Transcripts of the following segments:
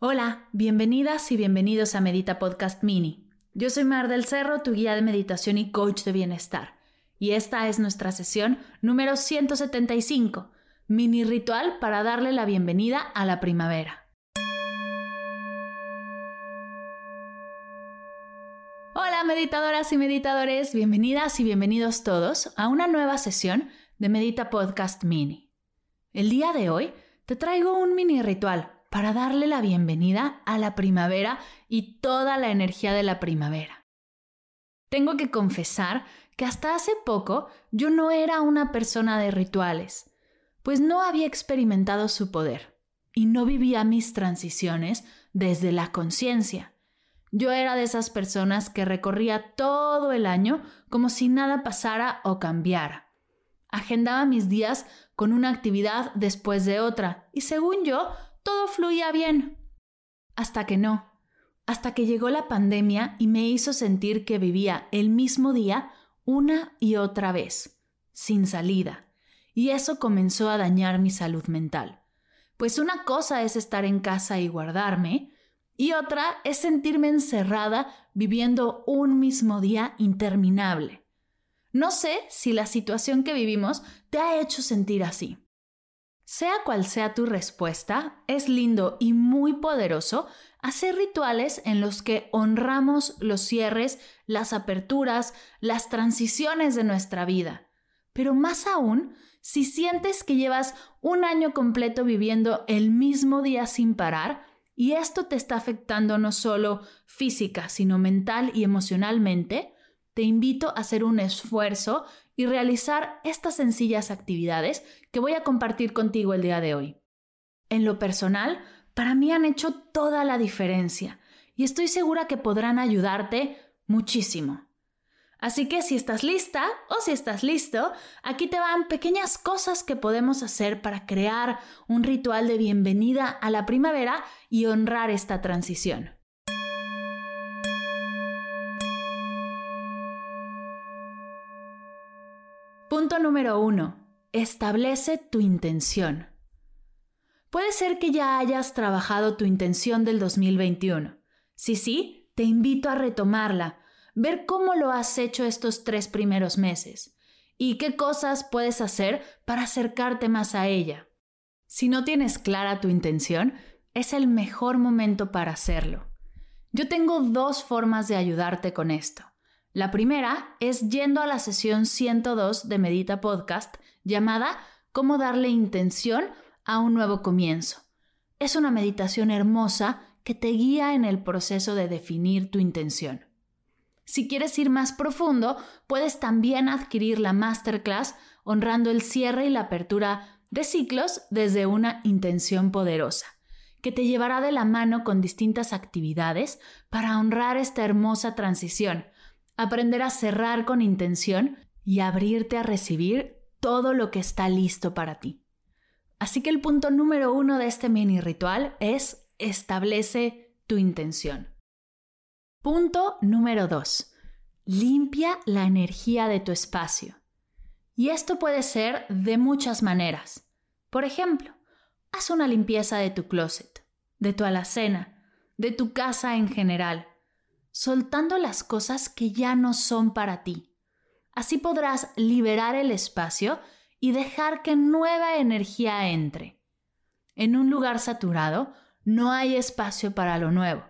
Hola, bienvenidas y bienvenidos a Medita Podcast Mini. Yo soy Mar del Cerro, tu guía de meditación y coach de bienestar. Y esta es nuestra sesión número 175, mini ritual para darle la bienvenida a la primavera. Hola meditadoras y meditadores, bienvenidas y bienvenidos todos a una nueva sesión de Medita Podcast Mini. El día de hoy te traigo un mini ritual para darle la bienvenida a la primavera y toda la energía de la primavera. Tengo que confesar que hasta hace poco yo no era una persona de rituales, pues no había experimentado su poder y no vivía mis transiciones desde la conciencia. Yo era de esas personas que recorría todo el año como si nada pasara o cambiara. Agendaba mis días con una actividad después de otra y según yo todo fluía bien. Hasta que no. Hasta que llegó la pandemia y me hizo sentir que vivía el mismo día una y otra vez, sin salida. Y eso comenzó a dañar mi salud mental. Pues una cosa es estar en casa y guardarme, y otra es sentirme encerrada viviendo un mismo día interminable. No sé si la situación que vivimos te ha hecho sentir así. Sea cual sea tu respuesta, es lindo y muy poderoso hacer rituales en los que honramos los cierres, las aperturas, las transiciones de nuestra vida. Pero más aún, si sientes que llevas un año completo viviendo el mismo día sin parar, y esto te está afectando no solo física, sino mental y emocionalmente, te invito a hacer un esfuerzo y realizar estas sencillas actividades que voy a compartir contigo el día de hoy. En lo personal, para mí han hecho toda la diferencia y estoy segura que podrán ayudarte muchísimo. Así que si estás lista o si estás listo, aquí te van pequeñas cosas que podemos hacer para crear un ritual de bienvenida a la primavera y honrar esta transición. Punto número uno. Establece tu intención. Puede ser que ya hayas trabajado tu intención del 2021. Si sí, te invito a retomarla, ver cómo lo has hecho estos tres primeros meses y qué cosas puedes hacer para acercarte más a ella. Si no tienes clara tu intención, es el mejor momento para hacerlo. Yo tengo dos formas de ayudarte con esto. La primera es yendo a la sesión 102 de Medita Podcast llamada Cómo darle intención a un nuevo comienzo. Es una meditación hermosa que te guía en el proceso de definir tu intención. Si quieres ir más profundo, puedes también adquirir la masterclass honrando el cierre y la apertura de ciclos desde una intención poderosa, que te llevará de la mano con distintas actividades para honrar esta hermosa transición aprender a cerrar con intención y abrirte a recibir todo lo que está listo para ti. Así que el punto número uno de este mini ritual es establece tu intención. Punto número dos. Limpia la energía de tu espacio. Y esto puede ser de muchas maneras. Por ejemplo, haz una limpieza de tu closet, de tu alacena, de tu casa en general soltando las cosas que ya no son para ti. Así podrás liberar el espacio y dejar que nueva energía entre. En un lugar saturado no hay espacio para lo nuevo.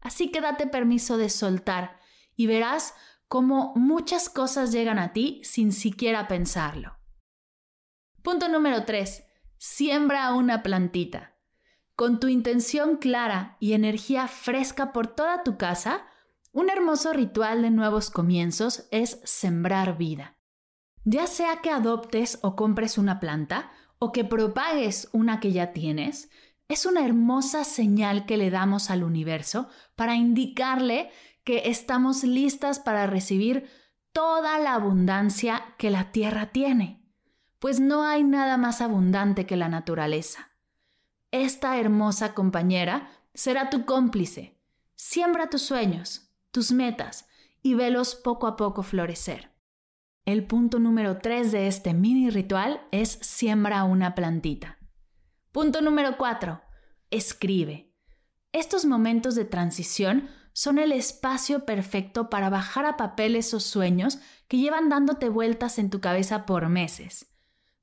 Así que date permiso de soltar y verás cómo muchas cosas llegan a ti sin siquiera pensarlo. Punto número 3. Siembra una plantita. Con tu intención clara y energía fresca por toda tu casa, un hermoso ritual de nuevos comienzos es sembrar vida. Ya sea que adoptes o compres una planta, o que propagues una que ya tienes, es una hermosa señal que le damos al universo para indicarle que estamos listas para recibir toda la abundancia que la tierra tiene, pues no hay nada más abundante que la naturaleza. Esta hermosa compañera será tu cómplice. Siembra tus sueños, tus metas y velos poco a poco florecer. El punto número 3 de este mini ritual es siembra una plantita. Punto número 4. Escribe. Estos momentos de transición son el espacio perfecto para bajar a papel esos sueños que llevan dándote vueltas en tu cabeza por meses.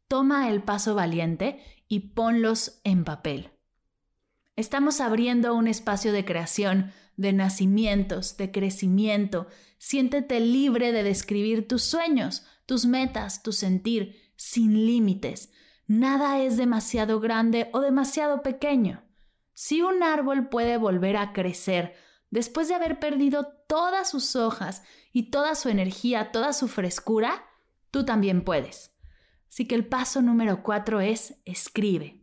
Toma el paso valiente y ponlos en papel. Estamos abriendo un espacio de creación, de nacimientos, de crecimiento. Siéntete libre de describir tus sueños, tus metas, tu sentir, sin límites. Nada es demasiado grande o demasiado pequeño. Si un árbol puede volver a crecer después de haber perdido todas sus hojas y toda su energía, toda su frescura, tú también puedes. Así que el paso número cuatro es escribe.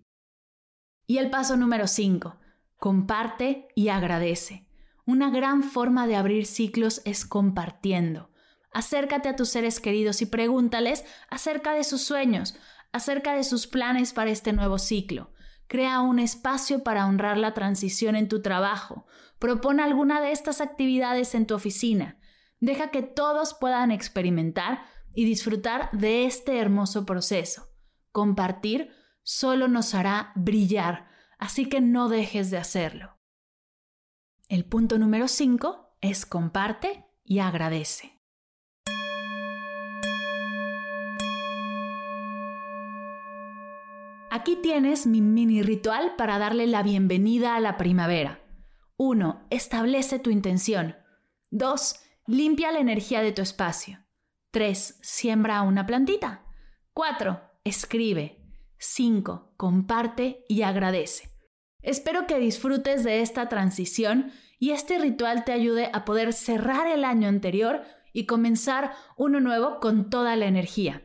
Y el paso número cinco, comparte y agradece. Una gran forma de abrir ciclos es compartiendo. Acércate a tus seres queridos y pregúntales acerca de sus sueños, acerca de sus planes para este nuevo ciclo. Crea un espacio para honrar la transición en tu trabajo. Propone alguna de estas actividades en tu oficina. Deja que todos puedan experimentar y disfrutar de este hermoso proceso. Compartir solo nos hará brillar, así que no dejes de hacerlo. El punto número 5 es comparte y agradece. Aquí tienes mi mini ritual para darle la bienvenida a la primavera. 1. Establece tu intención. 2. Limpia la energía de tu espacio. 3. Siembra una plantita. 4. Escribe. 5. Comparte y agradece. Espero que disfrutes de esta transición y este ritual te ayude a poder cerrar el año anterior y comenzar uno nuevo con toda la energía.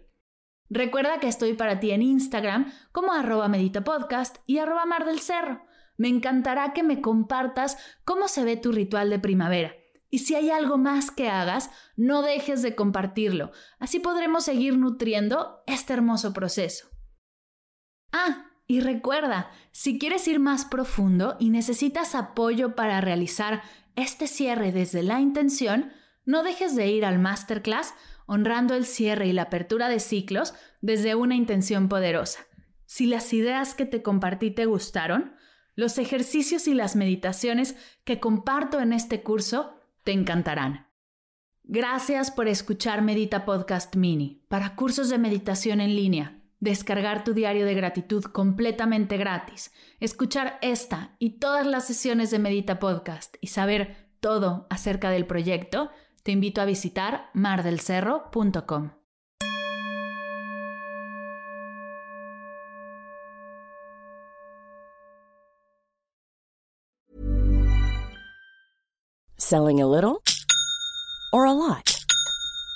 Recuerda que estoy para ti en Instagram como arroba meditapodcast y arroba mar del cerro. Me encantará que me compartas cómo se ve tu ritual de primavera. Y si hay algo más que hagas, no dejes de compartirlo. Así podremos seguir nutriendo este hermoso proceso. Ah, y recuerda, si quieres ir más profundo y necesitas apoyo para realizar este cierre desde la intención, no dejes de ir al masterclass honrando el cierre y la apertura de ciclos desde una intención poderosa. Si las ideas que te compartí te gustaron, los ejercicios y las meditaciones que comparto en este curso te encantarán. Gracias por escuchar Medita Podcast Mini para cursos de meditación en línea, descargar tu diario de gratitud completamente gratis, escuchar esta y todas las sesiones de Medita Podcast y saber todo acerca del proyecto te invito a visitar mardelcerro.com. Selling a little or a lot?